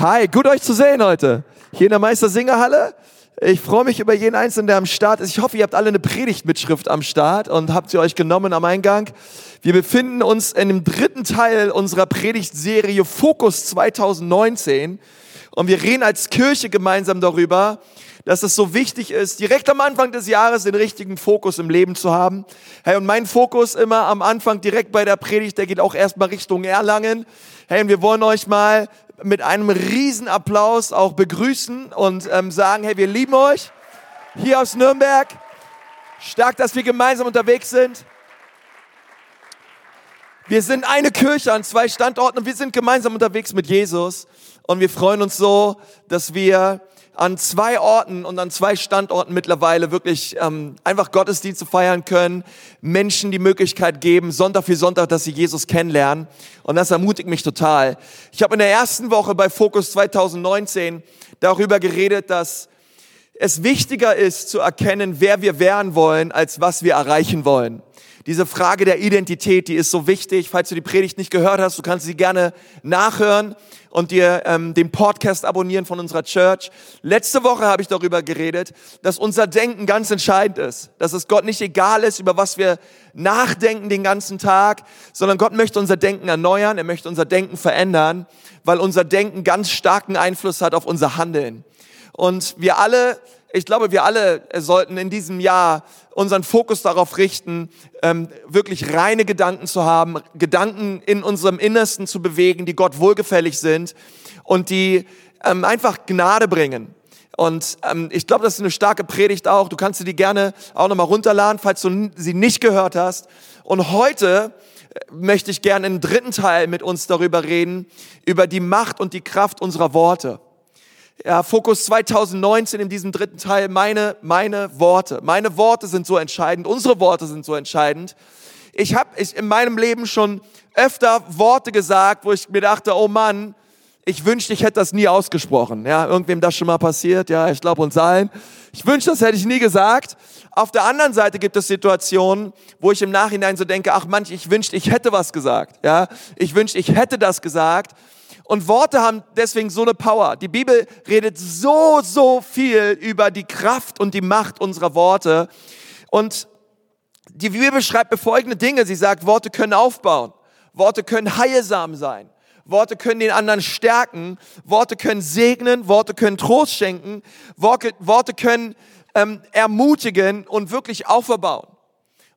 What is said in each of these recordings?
Hi, gut euch zu sehen heute. Hier in der Meister-Singerhalle. Ich freue mich über jeden Einzelnen, der am Start ist. Ich hoffe, ihr habt alle eine Predigtmitschrift am Start und habt sie euch genommen am Eingang. Wir befinden uns in dem dritten Teil unserer Predigtserie Fokus 2019 und wir reden als Kirche gemeinsam darüber, dass es so wichtig ist, direkt am Anfang des Jahres den richtigen Fokus im Leben zu haben. Hey, und mein Fokus immer am Anfang direkt bei der Predigt, der geht auch erstmal Richtung Erlangen. Hey, und wir wollen euch mal mit einem Riesenapplaus auch begrüßen und ähm, sagen, hey, wir lieben euch hier aus Nürnberg. Stark, dass wir gemeinsam unterwegs sind. Wir sind eine Kirche an zwei Standorten und wir sind gemeinsam unterwegs mit Jesus. Und wir freuen uns so, dass wir an zwei Orten und an zwei Standorten mittlerweile wirklich ähm, einfach Gottesdienste feiern können, Menschen die Möglichkeit geben, Sonntag für Sonntag, dass sie Jesus kennenlernen. Und das ermutigt mich total. Ich habe in der ersten Woche bei Focus 2019 darüber geredet, dass es wichtiger ist zu erkennen, wer wir werden wollen, als was wir erreichen wollen. Diese Frage der Identität, die ist so wichtig. Falls du die Predigt nicht gehört hast, du kannst sie gerne nachhören und dir ähm, den Podcast abonnieren von unserer Church. Letzte Woche habe ich darüber geredet, dass unser Denken ganz entscheidend ist, dass es Gott nicht egal ist, über was wir nachdenken den ganzen Tag, sondern Gott möchte unser Denken erneuern, er möchte unser Denken verändern, weil unser Denken ganz starken Einfluss hat auf unser Handeln. Und wir alle ich glaube, wir alle sollten in diesem Jahr unseren Fokus darauf richten, ähm, wirklich reine Gedanken zu haben, Gedanken in unserem Innersten zu bewegen, die Gott wohlgefällig sind und die ähm, einfach Gnade bringen. Und ähm, ich glaube, das ist eine starke Predigt auch. Du kannst sie die gerne auch nochmal runterladen, falls du sie nicht gehört hast. Und heute äh, möchte ich gerne im dritten Teil mit uns darüber reden, über die Macht und die Kraft unserer Worte ja, Fokus 2019 in diesem dritten Teil, meine, meine Worte. Meine Worte sind so entscheidend, unsere Worte sind so entscheidend. Ich habe ich in meinem Leben schon öfter Worte gesagt, wo ich mir dachte, oh Mann, ich wünschte, ich hätte das nie ausgesprochen. Ja, irgendwem das schon mal passiert, ja, ich glaube uns allen. Ich wünschte, das hätte ich nie gesagt. Auf der anderen Seite gibt es Situationen, wo ich im Nachhinein so denke, ach manch, ich wünschte, ich hätte was gesagt. Ja, ich wünschte, ich hätte das gesagt. Und Worte haben deswegen so eine Power. Die Bibel redet so, so viel über die Kraft und die Macht unserer Worte. Und die Bibel beschreibt folgende Dinge. Sie sagt, Worte können aufbauen. Worte können heilsam sein. Worte können den anderen stärken. Worte können segnen. Worte können Trost schenken. Worte, Worte können ähm, ermutigen und wirklich aufbauen.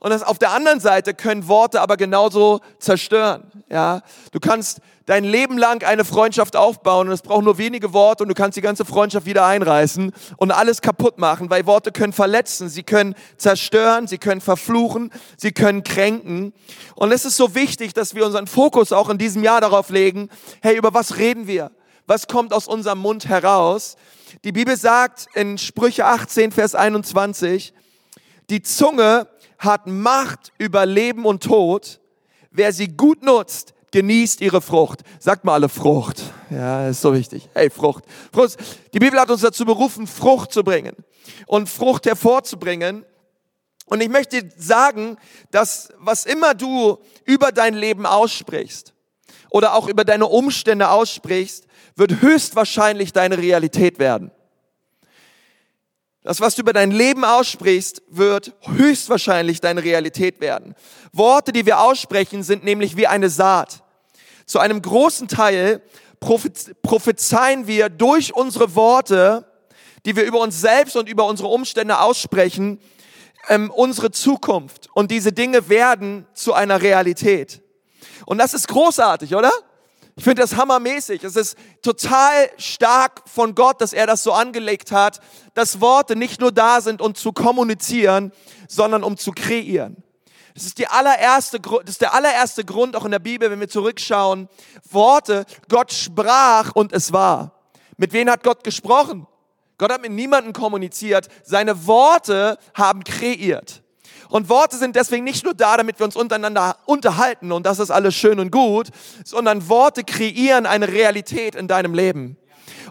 Und das, auf der anderen Seite können Worte aber genauso zerstören. Ja, du kannst dein Leben lang eine Freundschaft aufbauen und es braucht nur wenige Worte und du kannst die ganze Freundschaft wieder einreißen und alles kaputt machen, weil Worte können verletzen, sie können zerstören, sie können verfluchen, sie können kränken. Und es ist so wichtig, dass wir unseren Fokus auch in diesem Jahr darauf legen, hey, über was reden wir? Was kommt aus unserem Mund heraus? Die Bibel sagt in Sprüche 18, Vers 21, die Zunge hat Macht über Leben und Tod. Wer sie gut nutzt, genießt ihre Frucht. Sagt mal alle Frucht. Ja, ist so wichtig. Hey, Frucht. Frucht. Die Bibel hat uns dazu berufen, Frucht zu bringen und Frucht hervorzubringen. Und ich möchte sagen, dass was immer du über dein Leben aussprichst oder auch über deine Umstände aussprichst, wird höchstwahrscheinlich deine Realität werden. Das, was du über dein Leben aussprichst, wird höchstwahrscheinlich deine Realität werden. Worte, die wir aussprechen, sind nämlich wie eine Saat. Zu einem großen Teil prophezeien wir durch unsere Worte, die wir über uns selbst und über unsere Umstände aussprechen, ähm, unsere Zukunft. Und diese Dinge werden zu einer Realität. Und das ist großartig, oder? Ich finde das hammermäßig. Es ist total stark von Gott, dass er das so angelegt hat, dass Worte nicht nur da sind, um zu kommunizieren, sondern um zu kreieren. Das ist, die allererste, das ist der allererste Grund auch in der Bibel, wenn wir zurückschauen. Worte, Gott sprach und es war. Mit wem hat Gott gesprochen? Gott hat mit niemandem kommuniziert. Seine Worte haben kreiert. Und Worte sind deswegen nicht nur da, damit wir uns untereinander unterhalten und das ist alles schön und gut, sondern Worte kreieren eine Realität in deinem Leben.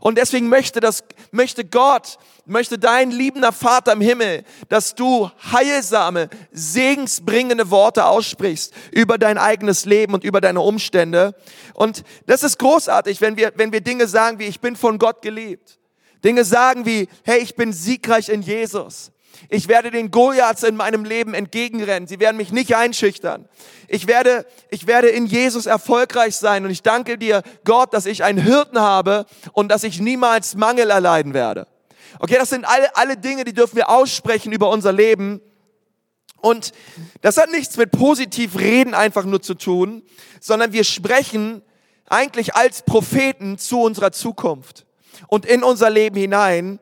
Und deswegen möchte, das, möchte Gott, möchte dein liebender Vater im Himmel, dass du heilsame, segensbringende Worte aussprichst über dein eigenes Leben und über deine Umstände. Und das ist großartig, wenn wir, wenn wir Dinge sagen wie, ich bin von Gott geliebt. Dinge sagen wie, hey, ich bin siegreich in Jesus. Ich werde den Goliaths in meinem Leben entgegenrennen. Sie werden mich nicht einschüchtern. Ich werde, ich werde in Jesus erfolgreich sein. Und ich danke dir, Gott, dass ich einen Hirten habe und dass ich niemals Mangel erleiden werde. Okay, das sind alle, alle Dinge, die dürfen wir aussprechen über unser Leben. Und das hat nichts mit positiv reden einfach nur zu tun, sondern wir sprechen eigentlich als Propheten zu unserer Zukunft und in unser Leben hinein.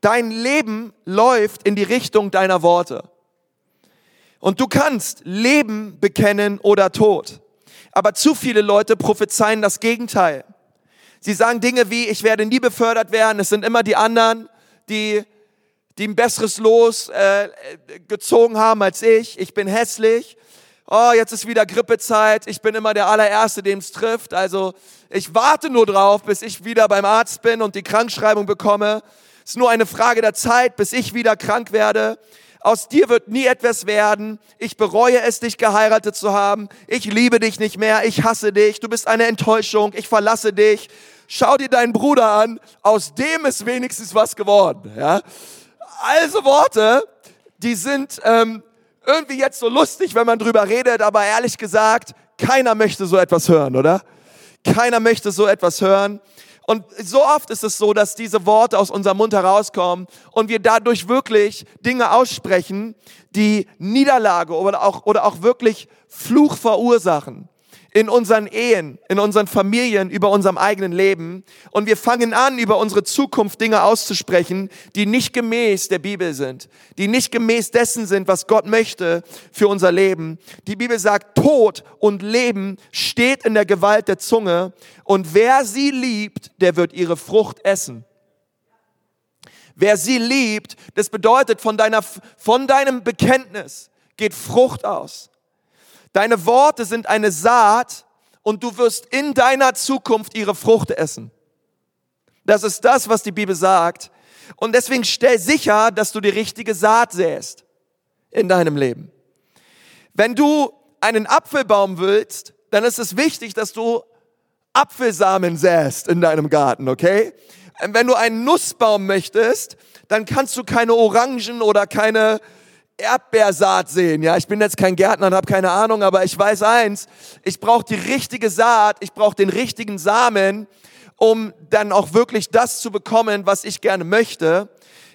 Dein Leben läuft in die Richtung deiner Worte. Und du kannst Leben bekennen oder Tod. Aber zu viele Leute prophezeien das Gegenteil. Sie sagen Dinge wie, ich werde nie befördert werden, es sind immer die anderen, die, die ein besseres Los äh, gezogen haben als ich, ich bin hässlich, oh, jetzt ist wieder Grippezeit, ich bin immer der allererste, dem es trifft, also ich warte nur drauf, bis ich wieder beim Arzt bin und die Krankschreibung bekomme ist nur eine Frage der Zeit, bis ich wieder krank werde. Aus dir wird nie etwas werden. Ich bereue es, dich geheiratet zu haben. Ich liebe dich nicht mehr. Ich hasse dich. Du bist eine Enttäuschung. Ich verlasse dich. Schau dir deinen Bruder an. Aus dem ist wenigstens was geworden. Ja? Also Worte, die sind ähm, irgendwie jetzt so lustig, wenn man drüber redet, aber ehrlich gesagt, keiner möchte so etwas hören, oder? Keiner möchte so etwas hören. Und so oft ist es so, dass diese Worte aus unserem Mund herauskommen und wir dadurch wirklich Dinge aussprechen, die Niederlage oder auch, oder auch wirklich Fluch verursachen in unseren Ehen, in unseren Familien, über unserem eigenen Leben. Und wir fangen an, über unsere Zukunft Dinge auszusprechen, die nicht gemäß der Bibel sind, die nicht gemäß dessen sind, was Gott möchte für unser Leben. Die Bibel sagt, Tod und Leben steht in der Gewalt der Zunge und wer sie liebt, der wird ihre Frucht essen. Wer sie liebt, das bedeutet, von, deiner, von deinem Bekenntnis geht Frucht aus. Deine Worte sind eine Saat und du wirst in deiner Zukunft ihre Frucht essen. Das ist das, was die Bibel sagt. Und deswegen stell sicher, dass du die richtige Saat säst in deinem Leben. Wenn du einen Apfelbaum willst, dann ist es wichtig, dass du Apfelsamen säst in deinem Garten, okay? Wenn du einen Nussbaum möchtest, dann kannst du keine Orangen oder keine Erdbeersaat sehen. Ja, ich bin jetzt kein Gärtner und habe keine Ahnung, aber ich weiß eins: Ich brauche die richtige Saat, ich brauche den richtigen Samen, um dann auch wirklich das zu bekommen, was ich gerne möchte.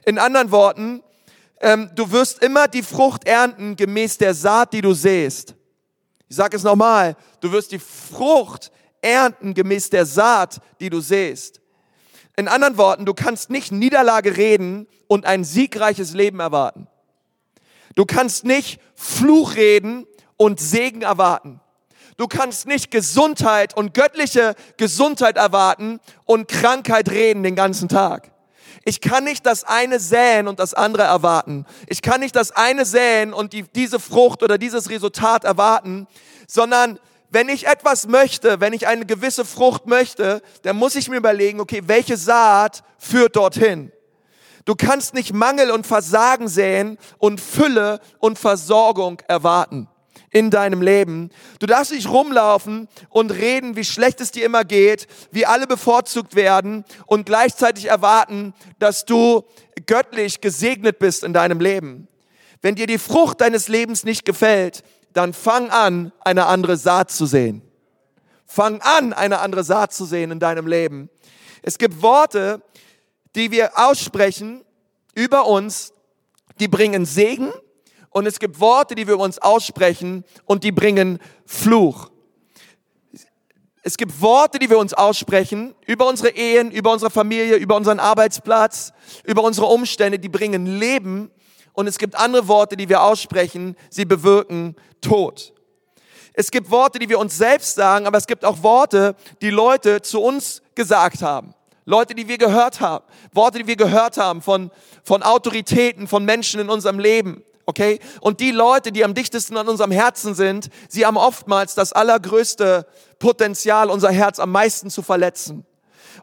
In anderen Worten, ähm, du wirst immer die Frucht ernten gemäß der Saat, die du säst. Ich sage es nochmal: Du wirst die Frucht ernten gemäß der Saat, die du säst. In anderen Worten, du kannst nicht Niederlage reden und ein siegreiches Leben erwarten. Du kannst nicht Fluch reden und Segen erwarten. Du kannst nicht Gesundheit und göttliche Gesundheit erwarten und Krankheit reden den ganzen Tag. Ich kann nicht das eine säen und das andere erwarten. Ich kann nicht das eine säen und die, diese Frucht oder dieses Resultat erwarten, sondern wenn ich etwas möchte, wenn ich eine gewisse Frucht möchte, dann muss ich mir überlegen, okay, welche Saat führt dorthin? Du kannst nicht Mangel und Versagen säen und Fülle und Versorgung erwarten in deinem Leben. Du darfst nicht rumlaufen und reden, wie schlecht es dir immer geht, wie alle bevorzugt werden und gleichzeitig erwarten, dass du göttlich gesegnet bist in deinem Leben. Wenn dir die Frucht deines Lebens nicht gefällt, dann fang an, eine andere Saat zu sehen. Fang an, eine andere Saat zu sehen in deinem Leben. Es gibt Worte, die wir aussprechen über uns, die bringen Segen und es gibt Worte, die wir uns aussprechen und die bringen Fluch. Es gibt Worte, die wir uns aussprechen über unsere Ehen, über unsere Familie, über unseren Arbeitsplatz, über unsere Umstände, die bringen Leben. Und es gibt andere Worte, die wir aussprechen, sie bewirken Tod. Es gibt Worte, die wir uns selbst sagen, aber es gibt auch Worte, die Leute zu uns gesagt haben. Leute, die wir gehört haben, Worte, die wir gehört haben von, von Autoritäten, von Menschen in unserem Leben. Okay? Und die Leute, die am dichtesten an unserem Herzen sind, sie haben oftmals das allergrößte Potenzial, unser Herz am meisten zu verletzen.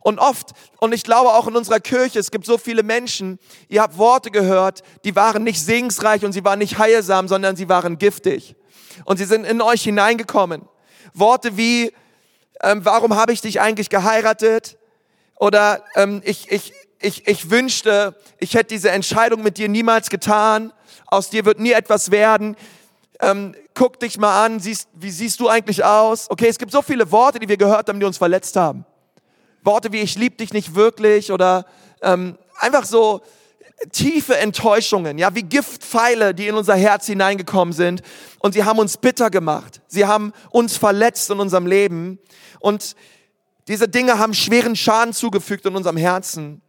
Und oft, und ich glaube auch in unserer Kirche, es gibt so viele Menschen, ihr habt Worte gehört, die waren nicht segensreich und sie waren nicht heilsam, sondern sie waren giftig. Und sie sind in euch hineingekommen. Worte wie, ähm, warum habe ich dich eigentlich geheiratet? Oder ähm, ich, ich, ich, ich wünschte, ich hätte diese Entscheidung mit dir niemals getan. Aus dir wird nie etwas werden. Ähm, guck dich mal an, siehst, wie siehst du eigentlich aus? Okay, es gibt so viele Worte, die wir gehört haben, die uns verletzt haben. Worte wie ich liebe dich nicht wirklich oder ähm, einfach so tiefe Enttäuschungen, ja, wie Giftpfeile, die in unser Herz hineingekommen sind und sie haben uns bitter gemacht. Sie haben uns verletzt in unserem Leben und diese Dinge haben schweren Schaden zugefügt in unserem Herzen.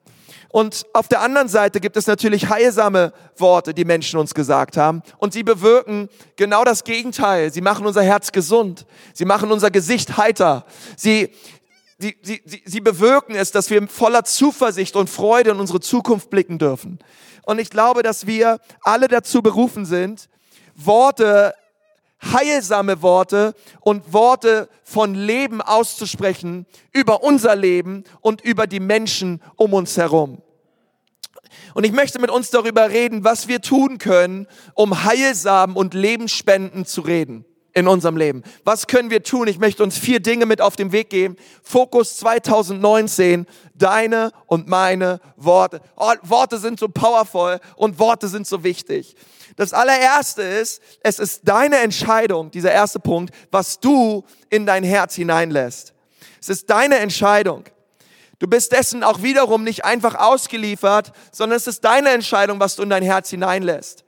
Und auf der anderen Seite gibt es natürlich heilsame Worte, die Menschen uns gesagt haben. Und sie bewirken genau das Gegenteil. Sie machen unser Herz gesund. Sie machen unser Gesicht heiter. Sie, sie, sie, sie bewirken es, dass wir voller Zuversicht und Freude in unsere Zukunft blicken dürfen. Und ich glaube, dass wir alle dazu berufen sind, Worte, heilsame Worte und Worte von Leben auszusprechen über unser Leben und über die Menschen um uns herum. Und ich möchte mit uns darüber reden, was wir tun können, um heilsam und lebensspendend zu reden in unserem Leben. Was können wir tun? Ich möchte uns vier Dinge mit auf den Weg geben. Fokus 2019, deine und meine Worte. Oh, Worte sind so powerful und Worte sind so wichtig. Das allererste ist, es ist deine Entscheidung, dieser erste Punkt, was du in dein Herz hineinlässt. Es ist deine Entscheidung. Du bist dessen auch wiederum nicht einfach ausgeliefert, sondern es ist deine Entscheidung, was du in dein Herz hineinlässt.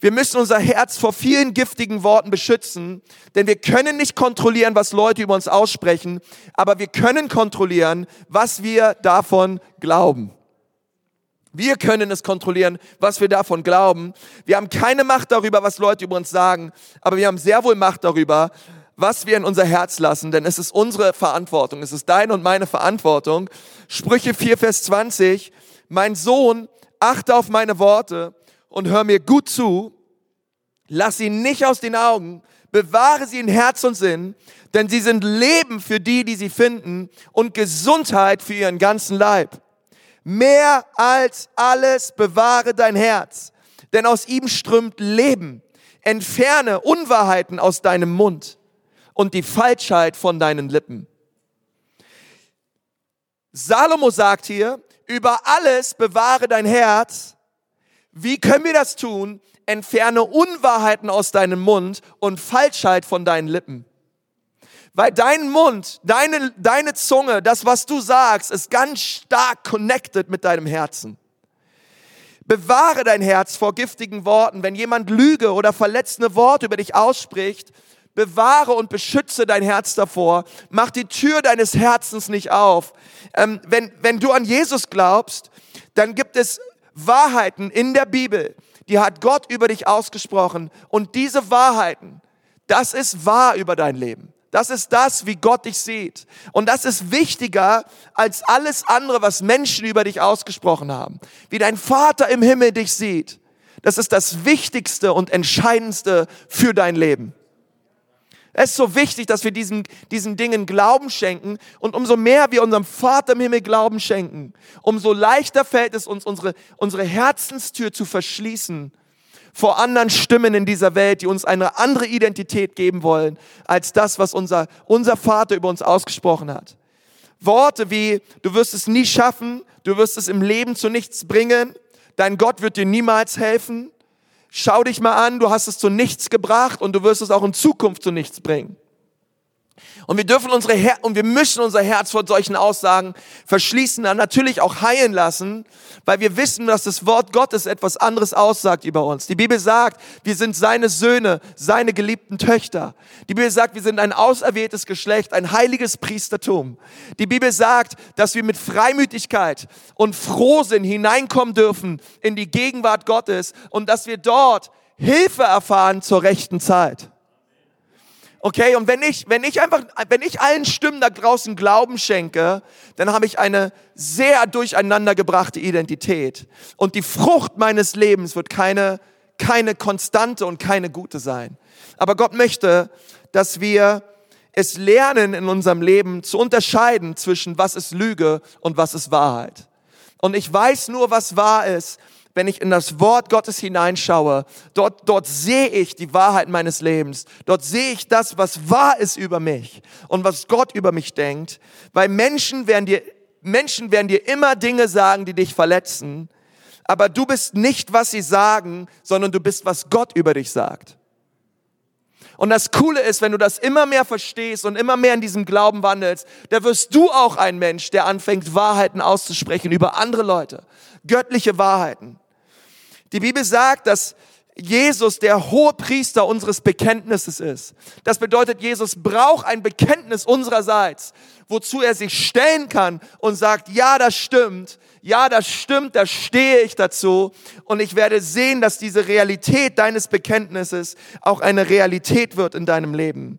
Wir müssen unser Herz vor vielen giftigen Worten beschützen, denn wir können nicht kontrollieren, was Leute über uns aussprechen, aber wir können kontrollieren, was wir davon glauben. Wir können es kontrollieren, was wir davon glauben. Wir haben keine Macht darüber, was Leute über uns sagen, aber wir haben sehr wohl Macht darüber, was wir in unser Herz lassen, denn es ist unsere Verantwortung, es ist deine und meine Verantwortung. Sprüche 4, Vers 20, mein Sohn, achte auf meine Worte und hör mir gut zu, lass sie nicht aus den Augen, bewahre sie in Herz und Sinn, denn sie sind Leben für die, die sie finden und Gesundheit für ihren ganzen Leib. Mehr als alles bewahre dein Herz, denn aus ihm strömt Leben. Entferne Unwahrheiten aus deinem Mund und die Falschheit von deinen Lippen. Salomo sagt hier, über alles bewahre dein Herz. Wie können wir das tun? Entferne Unwahrheiten aus deinem Mund und Falschheit von deinen Lippen. Weil dein Mund, deine, deine Zunge, das, was du sagst, ist ganz stark connected mit deinem Herzen. Bewahre dein Herz vor giftigen Worten. Wenn jemand Lüge oder verletzende Worte über dich ausspricht, bewahre und beschütze dein Herz davor. Mach die Tür deines Herzens nicht auf. Ähm, wenn, wenn du an Jesus glaubst, dann gibt es Wahrheiten in der Bibel, die hat Gott über dich ausgesprochen. Und diese Wahrheiten, das ist wahr über dein Leben. Das ist das, wie Gott dich sieht. Und das ist wichtiger als alles andere, was Menschen über dich ausgesprochen haben. Wie dein Vater im Himmel dich sieht. Das ist das Wichtigste und Entscheidendste für dein Leben. Es ist so wichtig, dass wir diesen, diesen Dingen Glauben schenken. Und umso mehr wir unserem Vater im Himmel Glauben schenken, umso leichter fällt es uns, unsere, unsere Herzenstür zu verschließen vor anderen Stimmen in dieser Welt, die uns eine andere Identität geben wollen, als das, was unser, unser Vater über uns ausgesprochen hat. Worte wie, du wirst es nie schaffen, du wirst es im Leben zu nichts bringen, dein Gott wird dir niemals helfen, schau dich mal an, du hast es zu nichts gebracht und du wirst es auch in Zukunft zu nichts bringen. Und wir dürfen unsere Her und wir müssen unser Herz vor solchen Aussagen verschließen, dann natürlich auch heilen lassen, weil wir wissen, dass das Wort Gottes etwas anderes aussagt über uns. Die Bibel sagt, wir sind seine Söhne, seine geliebten Töchter. Die Bibel sagt, wir sind ein auserwähltes Geschlecht, ein heiliges Priestertum. Die Bibel sagt, dass wir mit Freimütigkeit und Frohsinn hineinkommen dürfen in die Gegenwart Gottes und dass wir dort Hilfe erfahren zur rechten Zeit. Okay, und wenn ich, wenn ich einfach, wenn ich allen Stimmen da draußen Glauben schenke, dann habe ich eine sehr durcheinandergebrachte Identität. Und die Frucht meines Lebens wird keine, keine konstante und keine gute sein. Aber Gott möchte, dass wir es lernen in unserem Leben zu unterscheiden zwischen was ist Lüge und was ist Wahrheit. Und ich weiß nur, was wahr ist, wenn ich in das Wort Gottes hineinschaue. Dort, dort sehe ich die Wahrheit meines Lebens. Dort sehe ich das, was wahr ist über mich und was Gott über mich denkt. Weil Menschen werden dir, Menschen werden dir immer Dinge sagen, die dich verletzen. Aber du bist nicht, was sie sagen, sondern du bist, was Gott über dich sagt. Und das Coole ist, wenn du das immer mehr verstehst und immer mehr in diesem Glauben wandelst, da wirst du auch ein Mensch, der anfängt, Wahrheiten auszusprechen über andere Leute. Göttliche Wahrheiten. Die Bibel sagt, dass Jesus der hohe Priester unseres Bekenntnisses ist. Das bedeutet, Jesus braucht ein Bekenntnis unsererseits, wozu er sich stellen kann und sagt, ja, das stimmt, ja, das stimmt, da stehe ich dazu und ich werde sehen, dass diese Realität deines Bekenntnisses auch eine Realität wird in deinem Leben.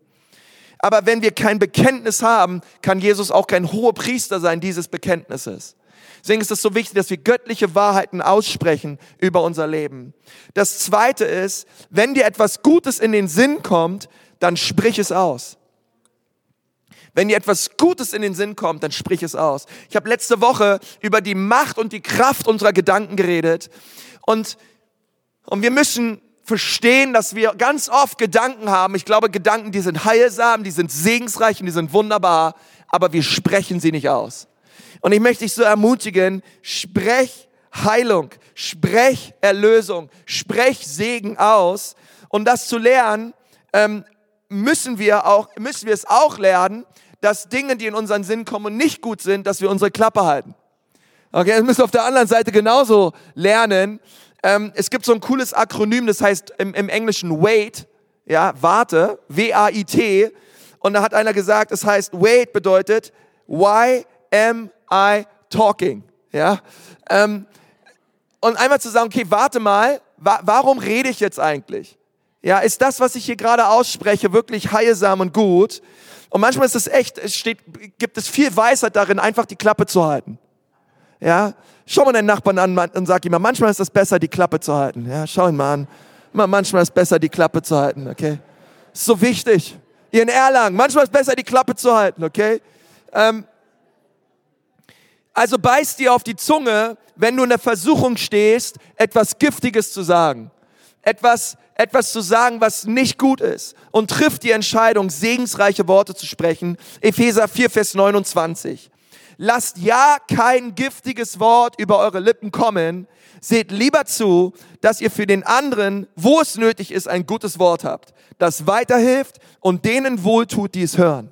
Aber wenn wir kein Bekenntnis haben, kann Jesus auch kein hoher Priester sein dieses Bekenntnisses. Deswegen ist es so wichtig, dass wir göttliche Wahrheiten aussprechen über unser Leben. Das zweite ist, wenn dir etwas Gutes in den Sinn kommt, dann sprich es aus. Wenn dir etwas Gutes in den Sinn kommt, dann sprich es aus. Ich habe letzte Woche über die Macht und die Kraft unserer Gedanken geredet. Und, und wir müssen verstehen, dass wir ganz oft Gedanken haben. Ich glaube, Gedanken, die sind heilsam, die sind segensreich und die sind wunderbar, aber wir sprechen sie nicht aus. Und ich möchte dich so ermutigen, sprech Heilung, sprech Erlösung, sprech Segen aus. Und das zu lernen, ähm, müssen wir auch, müssen wir es auch lernen, dass Dinge, die in unseren Sinn kommen und nicht gut sind, dass wir unsere Klappe halten. Okay, das müssen wir auf der anderen Seite genauso lernen. Ähm, es gibt so ein cooles Akronym, das heißt im, im Englischen WAIT, ja, warte, W-A-I-T. Und da hat einer gesagt, es heißt WAIT bedeutet Why am I talking? Ja, ähm, und einmal zu sagen, okay, warte mal, wa warum rede ich jetzt eigentlich? Ja, ist das, was ich hier gerade ausspreche, wirklich heilsam und gut? Und manchmal ist es echt, es steht, gibt es viel Weisheit darin, einfach die Klappe zu halten. Ja, schau mal deinen Nachbarn an und sag ihm mal, manchmal ist es besser, die Klappe zu halten. Ja, schau ihn mal an. Manchmal ist es besser, die Klappe zu halten, okay? Ist so wichtig. Ihr in Erlangen, manchmal ist es besser, die Klappe zu halten, okay? Ähm, also beiß dir auf die Zunge, wenn du in der Versuchung stehst, etwas Giftiges zu sagen. Etwas, etwas zu sagen, was nicht gut ist und trifft die Entscheidung, segensreiche Worte zu sprechen. Epheser 4, Vers 29. Lasst ja kein giftiges Wort über eure Lippen kommen. Seht lieber zu, dass ihr für den anderen, wo es nötig ist, ein gutes Wort habt, das weiterhilft und denen wohltut, die es hören.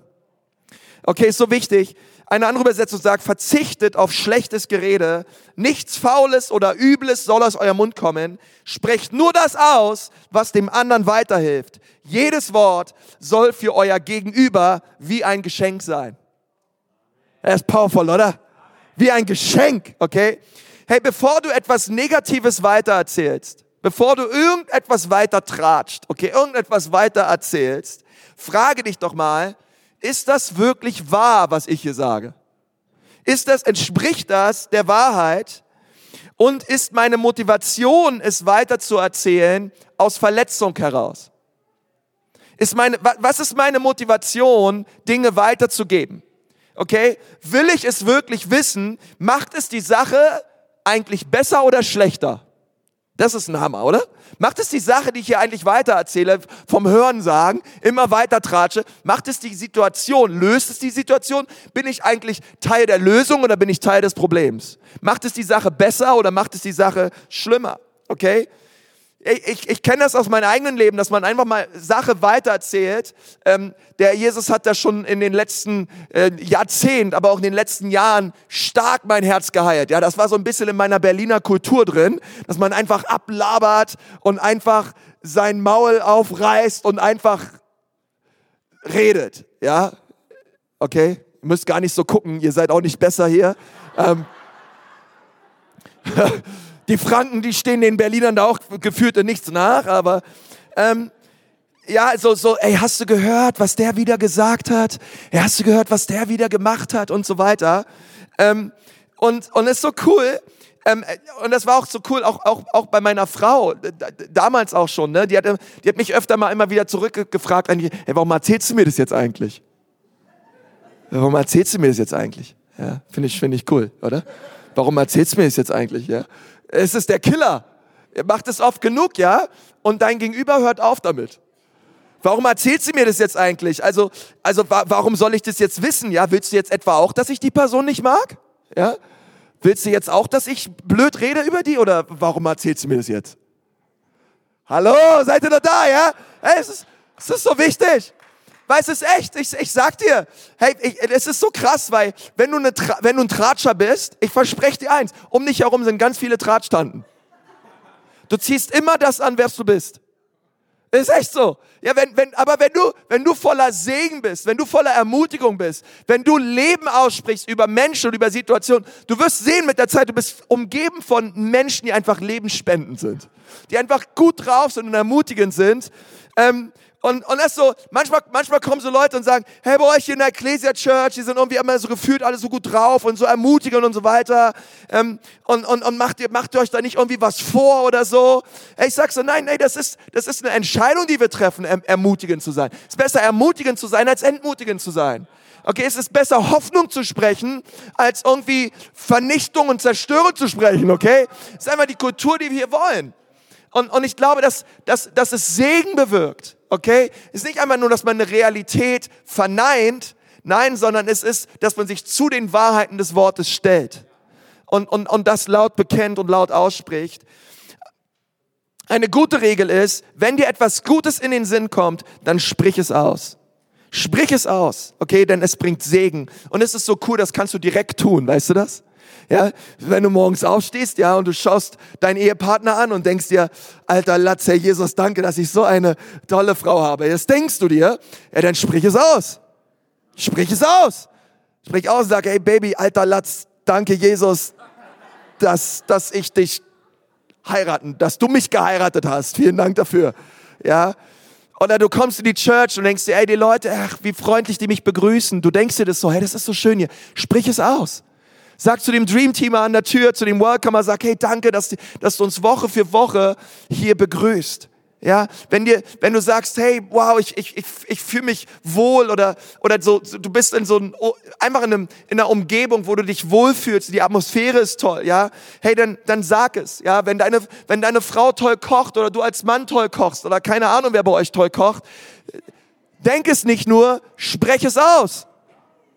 Okay, ist so wichtig. Eine andere Übersetzung sagt, verzichtet auf schlechtes Gerede. Nichts Faules oder Übles soll aus eurem Mund kommen. Sprecht nur das aus, was dem anderen weiterhilft. Jedes Wort soll für euer Gegenüber wie ein Geschenk sein. Er ist powerful, oder? Wie ein Geschenk, okay? Hey, bevor du etwas Negatives weitererzählst, bevor du irgendetwas weiter tratscht, okay, irgendetwas weiter erzählst, frage dich doch mal, ist das wirklich wahr, was ich hier sage? Ist das, entspricht das der Wahrheit? Und ist meine Motivation, es weiter zu erzählen, aus Verletzung heraus? Ist meine, was ist meine Motivation, Dinge weiterzugeben? Okay? Will ich es wirklich wissen? Macht es die Sache eigentlich besser oder schlechter? Das ist ein Hammer, oder? Macht es die Sache, die ich hier eigentlich weiter erzähle, vom Hören sagen, immer weiter tratsche, macht es die Situation, löst es die Situation? Bin ich eigentlich Teil der Lösung oder bin ich Teil des Problems? Macht es die Sache besser oder macht es die Sache schlimmer? Okay? Ich, ich kenne das aus meinem eigenen Leben, dass man einfach mal Sache weitererzählt. Ähm, der Jesus hat das schon in den letzten äh, Jahrzehnten, aber auch in den letzten Jahren stark mein Herz geheilt. Ja, das war so ein bisschen in meiner Berliner Kultur drin, dass man einfach ablabert und einfach sein Maul aufreißt und einfach redet. Ja, okay, müsst gar nicht so gucken, ihr seid auch nicht besser hier. Ähm, Die Franken, die stehen den Berlinern da auch gefühlt in nichts nach, aber ähm, ja, so, so, ey, hast du gehört, was der wieder gesagt hat? Ja, hast du gehört, was der wieder gemacht hat und so weiter? Ähm, und und ist so cool. Ähm, und das war auch so cool, auch, auch, auch bei meiner Frau, damals auch schon, ne? Die hat, die hat mich öfter mal immer wieder zurückgefragt, hey, warum erzählst du mir das jetzt eigentlich? warum erzählst du mir das jetzt eigentlich? Ja, finde ich, finde ich cool, oder? Warum erzählst du mir das jetzt eigentlich? Ja, es ist der Killer. Er macht es oft genug, ja, und dein Gegenüber hört auf damit. Warum erzählst du mir das jetzt eigentlich? Also, also wa warum soll ich das jetzt wissen? Ja, willst du jetzt etwa auch, dass ich die Person nicht mag? Ja, willst du jetzt auch, dass ich blöd rede über die? Oder warum erzählst du mir das jetzt? Hallo, seid ihr noch da? Ja, hey, es ist, es ist so wichtig. Weil es ist echt, ich, ich sag dir, hey, ich, es ist so krass, weil wenn du, eine, wenn du ein Tratscher bist, ich verspreche dir eins, um dich herum sind ganz viele Tratstanden. Du ziehst immer das an, wer du bist. Ist echt so. Ja, wenn, wenn, aber wenn du, wenn du voller Segen bist, wenn du voller Ermutigung bist, wenn du Leben aussprichst über Menschen und über Situationen, du wirst sehen mit der Zeit, du bist umgeben von Menschen, die einfach lebensspendend sind, die einfach gut drauf sind und ermutigend sind. Ähm, und, und das so, manchmal, manchmal kommen so Leute und sagen, hey, bei euch hier in der Ecclesia Church, die sind irgendwie immer so gefühlt alle so gut drauf und so ermutigend und so weiter. Ähm, und und, und macht, ihr, macht ihr euch da nicht irgendwie was vor oder so? Ich sag so, nein, nein, das ist, das ist eine Entscheidung, die wir treffen, erm, ermutigend zu sein. Es ist besser, ermutigend zu sein, als entmutigend zu sein. Okay, es ist besser, Hoffnung zu sprechen, als irgendwie Vernichtung und Zerstörung zu sprechen, okay? Es ist einfach die Kultur, die wir hier wollen. Und, und ich glaube, dass, dass, dass es Segen bewirkt. Okay? Es ist nicht einmal nur, dass man eine Realität verneint, nein, sondern es ist, dass man sich zu den Wahrheiten des Wortes stellt und, und, und das laut bekennt und laut ausspricht. Eine gute Regel ist, wenn dir etwas Gutes in den Sinn kommt, dann sprich es aus. Sprich es aus, okay, denn es bringt Segen. Und es ist so cool, das kannst du direkt tun, weißt du das? Ja, wenn du morgens aufstehst, ja, und du schaust deinen Ehepartner an und denkst dir, alter Latz, Herr Jesus, danke, dass ich so eine tolle Frau habe. Jetzt denkst du dir, ja, dann sprich es aus. Sprich es aus. Sprich aus und sag, hey Baby, alter Latz, danke Jesus, dass, dass ich dich heiraten, dass du mich geheiratet hast. Vielen Dank dafür. Ja. Oder du kommst in die Church und denkst dir, ey, die Leute, ach, wie freundlich die mich begrüßen. Du denkst dir das so, hey, das ist so schön hier. Sprich es aus. Sag zu dem Dreamteamer an der Tür, zu dem Welcomer, sag, hey, danke, dass, dass du uns Woche für Woche hier begrüßt. Ja, wenn dir, wenn du sagst, hey, wow, ich, ich, ich, ich fühle mich wohl oder, oder so, du bist in so ein, einfach in, einem, in einer Umgebung, wo du dich wohlfühlst, die Atmosphäre ist toll, ja, hey, dann, dann sag es, ja, wenn deine, wenn deine Frau toll kocht oder du als Mann toll kochst oder keine Ahnung, wer bei euch toll kocht, denk es nicht nur, sprech es aus.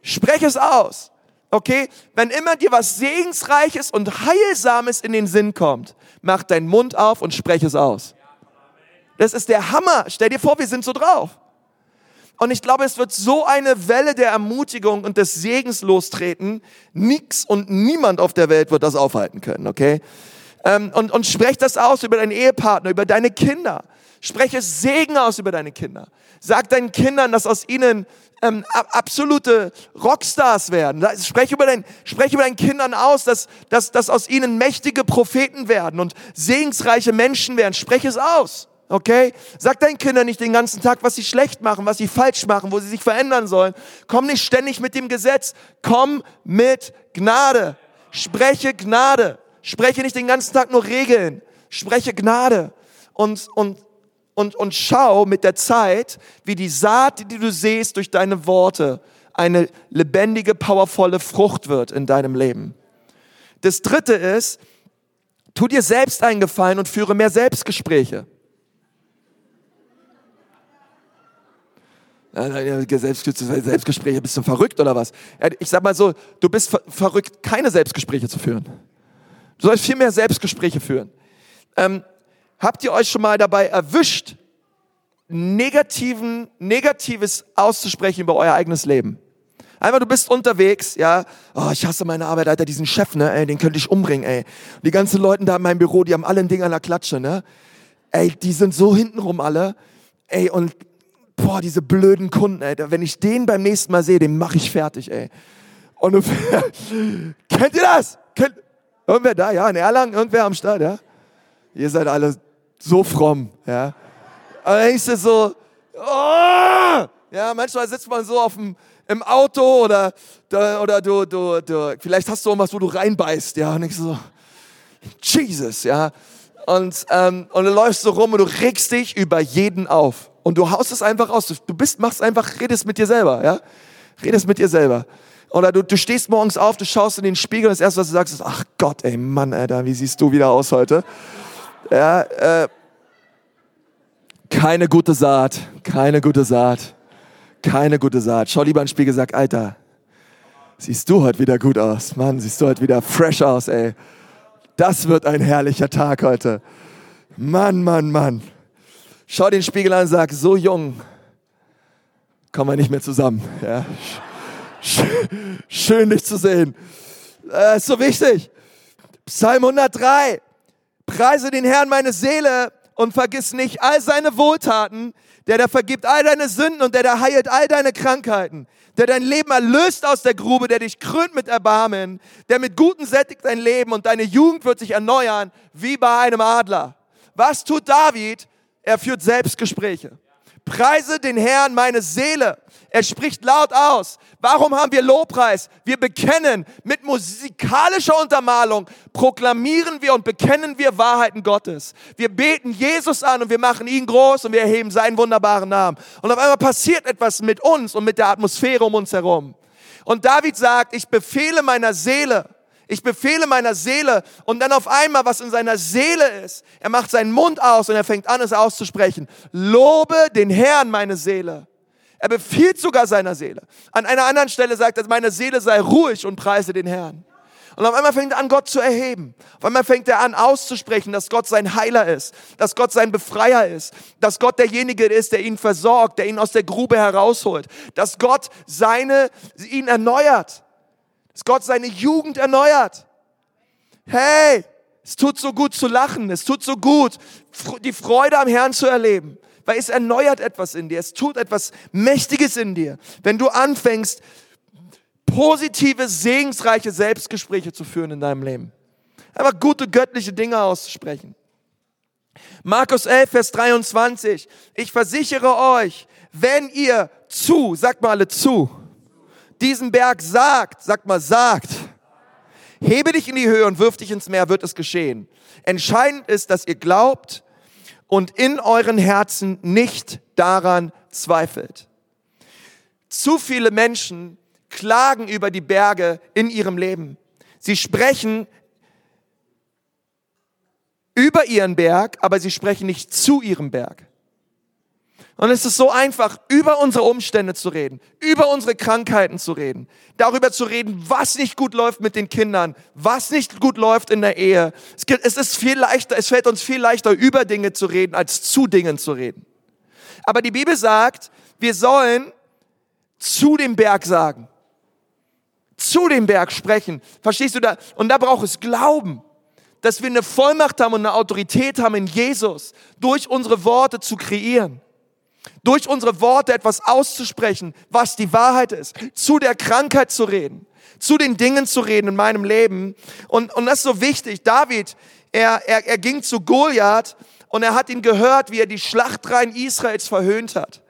Sprech es aus. Okay? Wenn immer dir was Segensreiches und Heilsames in den Sinn kommt, mach deinen Mund auf und sprech es aus. Das ist der Hammer. Stell dir vor, wir sind so drauf. Und ich glaube, es wird so eine Welle der Ermutigung und des Segens lostreten. Nix und niemand auf der Welt wird das aufhalten können, okay? Ähm, und, und sprech das aus über deinen Ehepartner, über deine Kinder. Spreche Segen aus über deine Kinder. Sag deinen Kindern, dass aus ihnen ähm, absolute Rockstars werden. Spreche über, dein, sprech über deinen Kindern aus, dass, dass, dass aus ihnen mächtige Propheten werden und segensreiche Menschen werden. Spreche es aus. Okay? Sag deinen Kindern nicht den ganzen Tag, was sie schlecht machen, was sie falsch machen, wo sie sich verändern sollen. Komm nicht ständig mit dem Gesetz. Komm mit Gnade. Spreche Gnade. Spreche nicht den ganzen Tag nur Regeln. Spreche Gnade. Und, und und, und schau mit der Zeit, wie die Saat, die du siehst durch deine Worte, eine lebendige, powervolle Frucht wird in deinem Leben. Das dritte ist, tu dir selbst einen Gefallen und führe mehr Selbstgespräche. Selbstgespräche, bist du verrückt oder was? Ich sag mal so, du bist verrückt, keine Selbstgespräche zu führen. Du sollst viel mehr Selbstgespräche führen. Ähm, Habt ihr euch schon mal dabei erwischt, negativen, negatives auszusprechen über euer eigenes Leben? Einfach, du bist unterwegs, ja. Oh, ich hasse meine Arbeit, Alter, diesen Chef, ne, ey, den könnte ich umbringen, ey. Die ganzen Leute da in meinem Büro, die haben alle ein Ding an der Klatsche, ne. Ey, die sind so hintenrum alle. Ey, und, boah, diese blöden Kunden, ey. Wenn ich den beim nächsten Mal sehe, den mache ich fertig, ey. Und, kennt ihr das? Kennt, irgendwer da, ja, in Erlangen, irgendwer am Start, ja. Ihr seid alle so fromm, ja. Aber dann denkst du so, oh! ja, manchmal sitzt man so auf dem, im Auto oder, oder du, du, du, vielleicht hast du irgendwas, wo du reinbeißt, ja, und ich so, Jesus, ja. Und, ähm, und du läufst so rum und du regst dich über jeden auf. Und du haust es einfach aus. Du bist, machst einfach, redest mit dir selber, ja. Redest mit dir selber. Oder du, du stehst morgens auf, du schaust in den Spiegel und das erste, was du sagst, ist, ach Gott, ey Mann, Alter, wie siehst du wieder aus heute? Ja, äh, keine gute Saat, keine gute Saat, keine gute Saat. Schau lieber in den Spiegel und sag, Alter, siehst du heute wieder gut aus. Mann, siehst du heute wieder fresh aus, ey. Das wird ein herrlicher Tag heute. Mann, Mann, Mann. Schau den Spiegel an und sag, so jung, kommen wir nicht mehr zusammen. Ja. Schön, dich zu sehen. Das ist so wichtig. Psalm 103. Preise den Herrn meine Seele und vergiss nicht all seine Wohltaten, der da vergibt all deine Sünden und der da heilt all deine Krankheiten, der dein Leben erlöst aus der Grube, der dich krönt mit Erbarmen, der mit Guten sättigt dein Leben und deine Jugend wird sich erneuern wie bei einem Adler. Was tut David? Er führt Selbstgespräche. Preise den Herrn meine Seele. Er spricht laut aus. Warum haben wir Lobpreis? Wir bekennen mit musikalischer Untermalung, proklamieren wir und bekennen wir Wahrheiten Gottes. Wir beten Jesus an und wir machen ihn groß und wir erheben seinen wunderbaren Namen. Und auf einmal passiert etwas mit uns und mit der Atmosphäre um uns herum. Und David sagt, ich befehle meiner Seele, ich befehle meiner Seele und dann auf einmal, was in seiner Seele ist, er macht seinen Mund aus und er fängt an, es auszusprechen. Lobe den Herrn, meine Seele. Er befiehlt sogar seiner Seele. An einer anderen Stelle sagt er, meine Seele sei ruhig und preise den Herrn. Und auf einmal fängt er an, Gott zu erheben. Auf einmal fängt er an, auszusprechen, dass Gott sein Heiler ist, dass Gott sein Befreier ist, dass Gott derjenige ist, der ihn versorgt, der ihn aus der Grube herausholt, dass Gott seine, ihn erneuert dass Gott seine Jugend erneuert. Hey, es tut so gut zu lachen, es tut so gut, die Freude am Herrn zu erleben, weil es erneuert etwas in dir, es tut etwas Mächtiges in dir, wenn du anfängst, positive, segensreiche Selbstgespräche zu führen in deinem Leben. Einfach gute göttliche Dinge auszusprechen. Markus 11, Vers 23. Ich versichere euch, wenn ihr zu, sagt mal alle zu, diesen Berg sagt, sagt mal sagt, hebe dich in die Höhe und wirf dich ins Meer, wird es geschehen. Entscheidend ist, dass ihr glaubt und in euren Herzen nicht daran zweifelt. Zu viele Menschen klagen über die Berge in ihrem Leben. Sie sprechen über ihren Berg, aber sie sprechen nicht zu ihrem Berg. Und es ist so einfach, über unsere Umstände zu reden, über unsere Krankheiten zu reden, darüber zu reden, was nicht gut läuft mit den Kindern, was nicht gut läuft in der Ehe. Es ist viel leichter, es fällt uns viel leichter, über Dinge zu reden, als zu Dingen zu reden. Aber die Bibel sagt, wir sollen zu dem Berg sagen, zu dem Berg sprechen. Verstehst du da? Und da braucht es Glauben dass wir eine Vollmacht haben und eine Autorität haben in Jesus, durch unsere Worte zu kreieren durch unsere Worte etwas auszusprechen, was die Wahrheit ist, zu der Krankheit zu reden, zu den Dingen zu reden in meinem Leben. Und, und das ist so wichtig. David, er, er, er ging zu Goliath und er hat ihn gehört, wie er die Schlachtreihen Israels verhöhnt hat.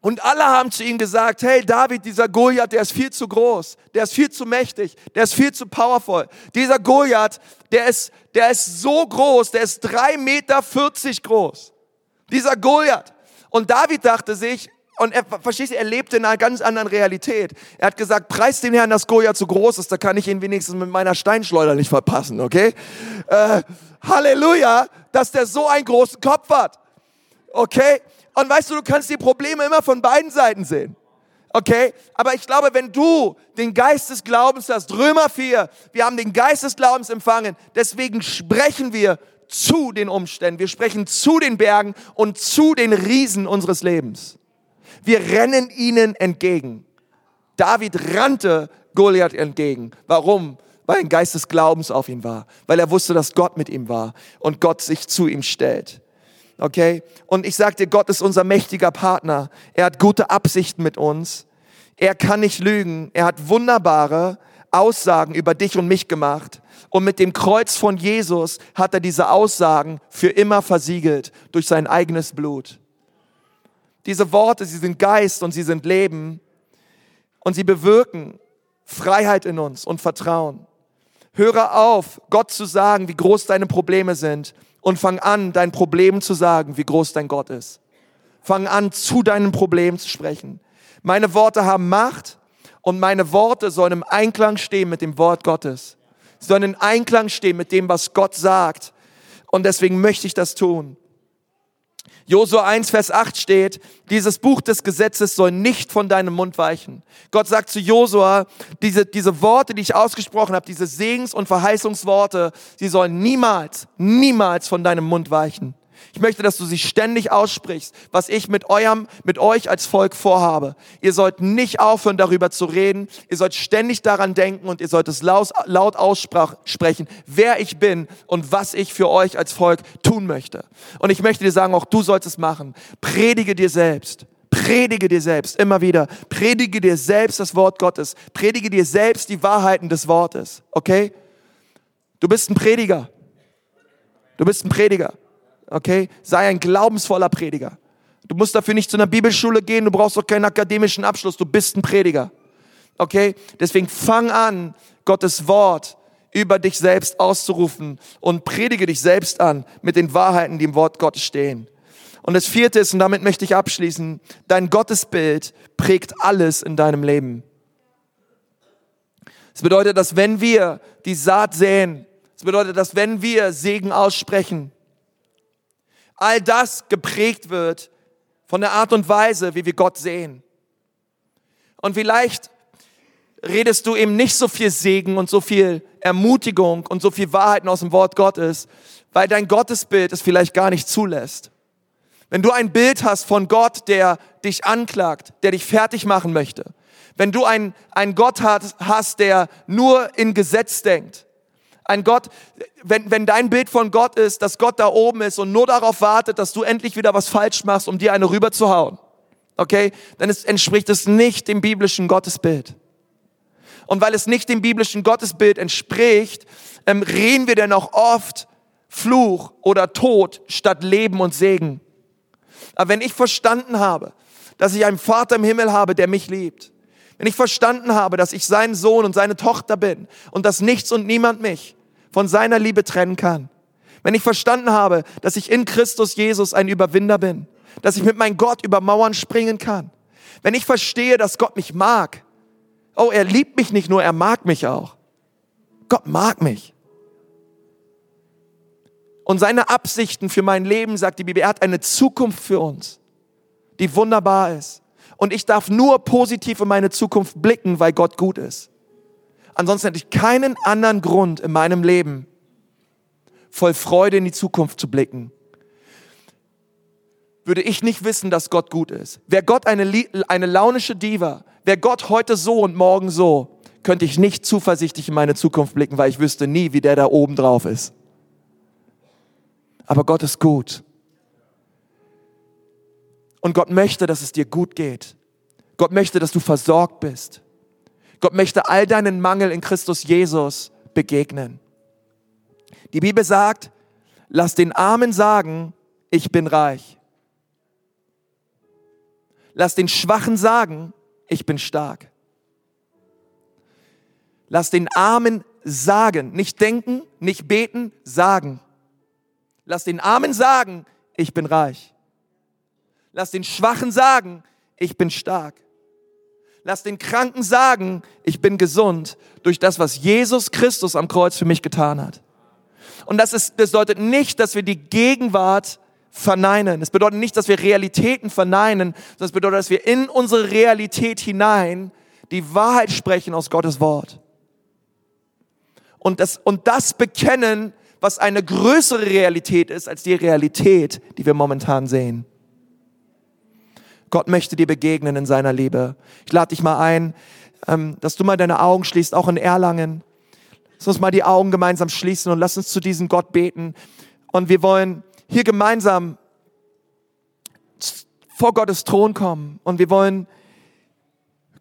Und alle haben zu ihm gesagt, hey David, dieser Goliath, der ist viel zu groß, der ist viel zu mächtig, der ist viel zu powerful. Dieser Goliath, der ist, der ist so groß, der ist drei Meter vierzig groß. Dieser Goliath. Und David dachte sich, und er, verstehst du, er lebte in einer ganz anderen Realität. Er hat gesagt, preis den Herrn, dass Goliath zu groß ist, da kann ich ihn wenigstens mit meiner Steinschleuder nicht verpassen, okay? Äh, Halleluja, dass der so einen großen Kopf hat, okay? Und weißt du, du kannst die Probleme immer von beiden Seiten sehen. Okay? Aber ich glaube, wenn du den Geist des Glaubens hast, Römer 4, wir haben den Geist des Glaubens empfangen, deswegen sprechen wir zu den Umständen, wir sprechen zu den Bergen und zu den Riesen unseres Lebens. Wir rennen ihnen entgegen. David rannte Goliath entgegen. Warum? Weil ein Geist des Glaubens auf ihn war, weil er wusste, dass Gott mit ihm war und Gott sich zu ihm stellt. Okay? Und ich sag dir, Gott ist unser mächtiger Partner. Er hat gute Absichten mit uns. Er kann nicht lügen. Er hat wunderbare Aussagen über dich und mich gemacht. Und mit dem Kreuz von Jesus hat er diese Aussagen für immer versiegelt durch sein eigenes Blut. Diese Worte, sie sind Geist und sie sind Leben und sie bewirken Freiheit in uns und Vertrauen. Höre auf, Gott zu sagen, wie groß deine Probleme sind und fang an, dein Problem zu sagen, wie groß dein Gott ist. Fang an, zu deinem Problem zu sprechen. Meine Worte haben Macht und meine Worte sollen im Einklang stehen mit dem Wort Gottes. Sollen in Einklang stehen mit dem, was Gott sagt. Und deswegen möchte ich das tun. Josua 1, Vers 8 steht, dieses Buch des Gesetzes soll nicht von deinem Mund weichen. Gott sagt zu Josua, diese, diese Worte, die ich ausgesprochen habe, diese Segens- und Verheißungsworte, sie sollen niemals, niemals von deinem Mund weichen. Ich möchte, dass du sie ständig aussprichst, was ich mit eurem, mit euch als Volk vorhabe. Ihr sollt nicht aufhören, darüber zu reden. Ihr sollt ständig daran denken und ihr sollt es laut, laut aussprechen, wer ich bin und was ich für euch als Volk tun möchte. Und ich möchte dir sagen, auch du sollst es machen. Predige dir selbst. Predige dir selbst immer wieder. Predige dir selbst das Wort Gottes. Predige dir selbst die Wahrheiten des Wortes. Okay? Du bist ein Prediger. Du bist ein Prediger. Okay? Sei ein glaubensvoller Prediger. Du musst dafür nicht zu einer Bibelschule gehen, du brauchst auch keinen akademischen Abschluss, du bist ein Prediger. Okay? Deswegen fang an, Gottes Wort über dich selbst auszurufen und predige dich selbst an mit den Wahrheiten, die im Wort Gottes stehen. Und das vierte ist, und damit möchte ich abschließen, dein Gottesbild prägt alles in deinem Leben. Das bedeutet, dass wenn wir die Saat säen, das bedeutet, dass wenn wir Segen aussprechen, all das geprägt wird von der Art und Weise, wie wir Gott sehen. Und vielleicht redest du eben nicht so viel Segen und so viel Ermutigung und so viel Wahrheiten aus dem Wort Gottes, weil dein Gottesbild es vielleicht gar nicht zulässt. Wenn du ein Bild hast von Gott, der dich anklagt, der dich fertig machen möchte, wenn du einen, Gott hast, der nur in Gesetz denkt, ein Gott, wenn, wenn dein Bild von Gott ist, dass Gott da oben ist und nur darauf wartet, dass du endlich wieder was falsch machst, um dir eine rüberzuhauen, okay, dann ist, entspricht es nicht dem biblischen Gottesbild. Und weil es nicht dem biblischen Gottesbild entspricht, ähm, reden wir denn auch oft Fluch oder Tod statt Leben und Segen. Aber wenn ich verstanden habe, dass ich einen Vater im Himmel habe, der mich liebt, wenn ich verstanden habe, dass ich sein Sohn und seine Tochter bin und dass nichts und niemand mich von seiner Liebe trennen kann. Wenn ich verstanden habe, dass ich in Christus Jesus ein Überwinder bin, dass ich mit meinem Gott über Mauern springen kann. Wenn ich verstehe, dass Gott mich mag. Oh, er liebt mich nicht nur, er mag mich auch. Gott mag mich. Und seine Absichten für mein Leben, sagt die Bibel, er hat eine Zukunft für uns, die wunderbar ist. Und ich darf nur positiv in meine Zukunft blicken, weil Gott gut ist. Ansonsten hätte ich keinen anderen Grund in meinem Leben, voll Freude in die Zukunft zu blicken. Würde ich nicht wissen, dass Gott gut ist. Wäre Gott eine, eine launische Diva, wäre Gott heute so und morgen so, könnte ich nicht zuversichtlich in meine Zukunft blicken, weil ich wüsste nie, wie der da oben drauf ist. Aber Gott ist gut. Und Gott möchte, dass es dir gut geht. Gott möchte, dass du versorgt bist. Gott möchte all deinen Mangel in Christus Jesus begegnen. Die Bibel sagt, lass den Armen sagen, ich bin reich. Lass den Schwachen sagen, ich bin stark. Lass den Armen sagen, nicht denken, nicht beten, sagen. Lass den Armen sagen, ich bin reich. Lass den Schwachen sagen, ich bin stark. Lass den Kranken sagen, ich bin gesund durch das, was Jesus Christus am Kreuz für mich getan hat. Und das, ist, das bedeutet nicht, dass wir die Gegenwart verneinen. Es bedeutet nicht, dass wir Realitäten verneinen, sondern es bedeutet, dass wir in unsere Realität hinein die Wahrheit sprechen aus Gottes Wort. Und das, und das bekennen, was eine größere Realität ist als die Realität, die wir momentan sehen. Gott möchte dir begegnen in seiner Liebe. Ich lade dich mal ein, ähm, dass du mal deine Augen schließt, auch in Erlangen. Lass uns mal die Augen gemeinsam schließen und lass uns zu diesem Gott beten. Und wir wollen hier gemeinsam vor Gottes Thron kommen. Und wir wollen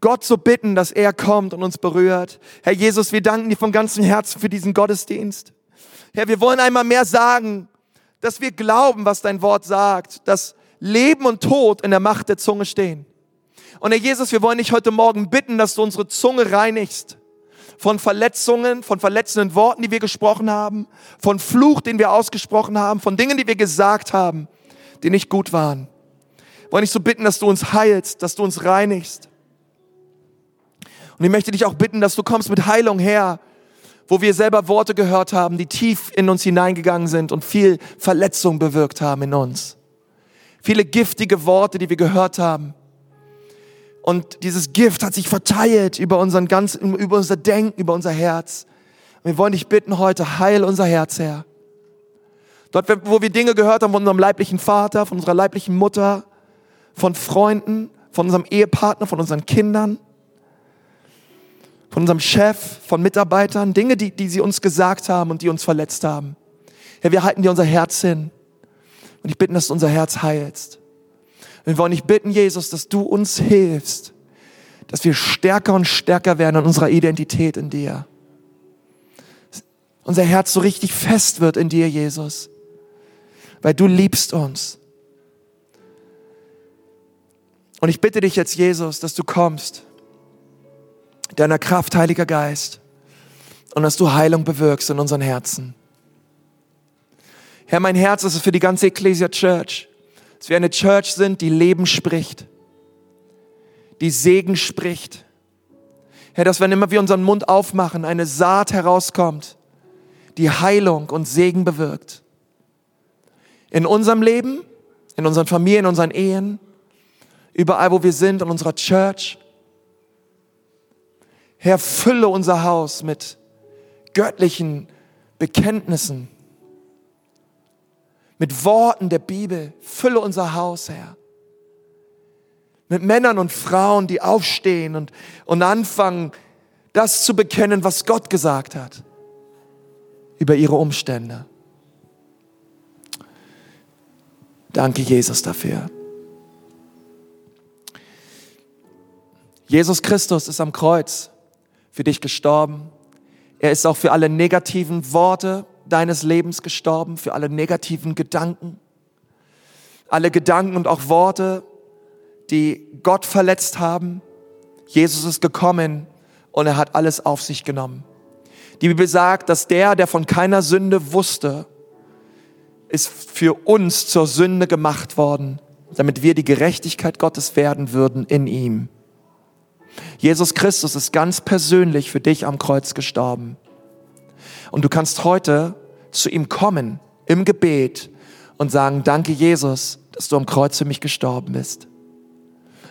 Gott so bitten, dass er kommt und uns berührt. Herr Jesus, wir danken dir von ganzem Herzen für diesen Gottesdienst. Herr, wir wollen einmal mehr sagen, dass wir glauben, was dein Wort sagt, dass Leben und Tod in der Macht der Zunge stehen. Und Herr Jesus, wir wollen dich heute Morgen bitten, dass du unsere Zunge reinigst von Verletzungen, von verletzenden Worten, die wir gesprochen haben, von Fluch, den wir ausgesprochen haben, von Dingen, die wir gesagt haben, die nicht gut waren. Wollen dich so bitten, dass du uns heilst, dass du uns reinigst. Und ich möchte dich auch bitten, dass du kommst mit Heilung her, wo wir selber Worte gehört haben, die tief in uns hineingegangen sind und viel Verletzung bewirkt haben in uns. Viele giftige Worte, die wir gehört haben. Und dieses Gift hat sich verteilt über unseren ganzen, über unser Denken, über unser Herz. Und wir wollen dich bitten heute, heil unser Herz, Herr. Dort, wo wir Dinge gehört haben von unserem leiblichen Vater, von unserer leiblichen Mutter, von Freunden, von unserem Ehepartner, von unseren Kindern, von unserem Chef, von Mitarbeitern, Dinge, die, die sie uns gesagt haben und die uns verletzt haben. Herr, wir halten dir unser Herz hin. Und ich bitte, dass du unser Herz heilst. Wir wollen dich bitten, Jesus, dass du uns hilfst, dass wir stärker und stärker werden in unserer Identität in dir. Unser Herz so richtig fest wird in dir, Jesus, weil du liebst uns. Und ich bitte dich jetzt, Jesus, dass du kommst, deiner Kraft, Heiliger Geist, und dass du Heilung bewirkst in unseren Herzen. Herr, mein Herz ist es für die ganze Ecclesia Church, dass wir eine Church sind, die Leben spricht, die Segen spricht. Herr, dass wenn immer wir unseren Mund aufmachen, eine Saat herauskommt, die Heilung und Segen bewirkt. In unserem Leben, in unseren Familien, in unseren Ehen, überall, wo wir sind, in unserer Church. Herr, fülle unser Haus mit göttlichen Bekenntnissen, mit Worten der Bibel. Fülle unser Haus, Herr. Mit Männern und Frauen, die aufstehen und, und anfangen, das zu bekennen, was Gott gesagt hat über ihre Umstände. Danke, Jesus, dafür. Jesus Christus ist am Kreuz für dich gestorben. Er ist auch für alle negativen Worte deines Lebens gestorben, für alle negativen Gedanken. Alle Gedanken und auch Worte, die Gott verletzt haben. Jesus ist gekommen und er hat alles auf sich genommen. Die Bibel sagt, dass der, der von keiner Sünde wusste, ist für uns zur Sünde gemacht worden, damit wir die Gerechtigkeit Gottes werden würden in ihm. Jesus Christus ist ganz persönlich für dich am Kreuz gestorben. Und du kannst heute zu ihm kommen im Gebet und sagen, danke Jesus, dass du am Kreuz für mich gestorben bist.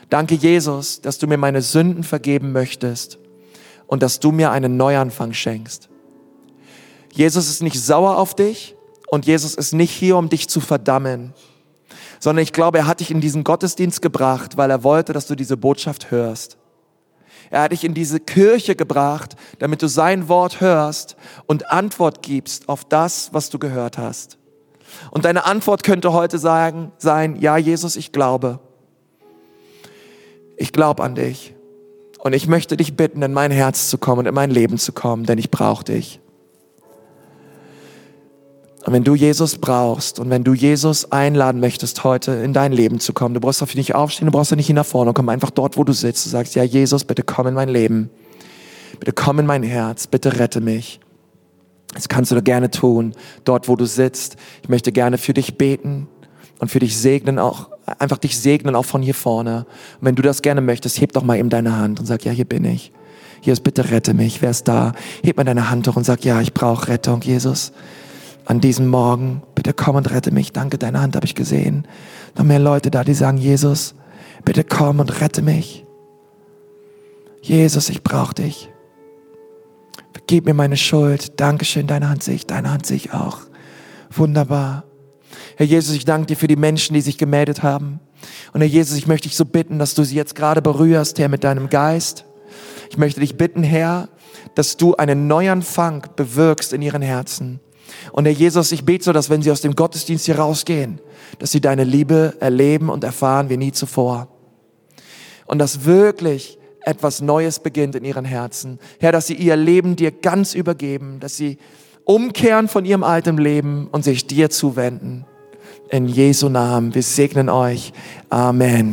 Danke Jesus, dass du mir meine Sünden vergeben möchtest und dass du mir einen Neuanfang schenkst. Jesus ist nicht sauer auf dich und Jesus ist nicht hier, um dich zu verdammen, sondern ich glaube, er hat dich in diesen Gottesdienst gebracht, weil er wollte, dass du diese Botschaft hörst. Er hat dich in diese Kirche gebracht, damit du sein Wort hörst und Antwort gibst auf das, was du gehört hast. Und deine Antwort könnte heute sagen, sein, ja, Jesus, ich glaube. Ich glaube an dich. Und ich möchte dich bitten, in mein Herz zu kommen und in mein Leben zu kommen, denn ich brauche dich. Und wenn du Jesus brauchst und wenn du Jesus einladen möchtest, heute in dein Leben zu kommen, du brauchst dafür nicht aufstehen, du brauchst nicht hin nach vorne, komm einfach dort, wo du sitzt. Du sagst, ja, Jesus, bitte komm in mein Leben. Bitte komm in mein Herz, bitte rette mich. Das kannst du gerne tun, dort, wo du sitzt. Ich möchte gerne für dich beten und für dich segnen, auch einfach dich segnen, auch von hier vorne. Und wenn du das gerne möchtest, heb doch mal eben deine Hand und sag, ja, hier bin ich. Jesus, bitte rette mich. Wer ist da? Heb mal deine Hand hoch und sag, ja, ich brauche Rettung, Jesus an diesem Morgen. Bitte komm und rette mich. Danke, deine Hand habe ich gesehen. Noch mehr Leute da, die sagen, Jesus, bitte komm und rette mich. Jesus, ich brauche dich. Vergib mir meine Schuld. Dankeschön, deine Hand sehe ich, deine Hand sehe ich auch. Wunderbar. Herr Jesus, ich danke dir für die Menschen, die sich gemeldet haben. Und Herr Jesus, ich möchte dich so bitten, dass du sie jetzt gerade berührst, Herr, mit deinem Geist. Ich möchte dich bitten, Herr, dass du einen Neuanfang bewirkst in ihren Herzen. Und Herr Jesus, ich bete so, dass wenn sie aus dem Gottesdienst hier rausgehen, dass sie deine Liebe erleben und erfahren wie nie zuvor. Und dass wirklich etwas Neues beginnt in ihren Herzen. Herr, dass sie ihr Leben dir ganz übergeben, dass sie umkehren von ihrem alten Leben und sich dir zuwenden. In Jesu Namen, wir segnen euch. Amen.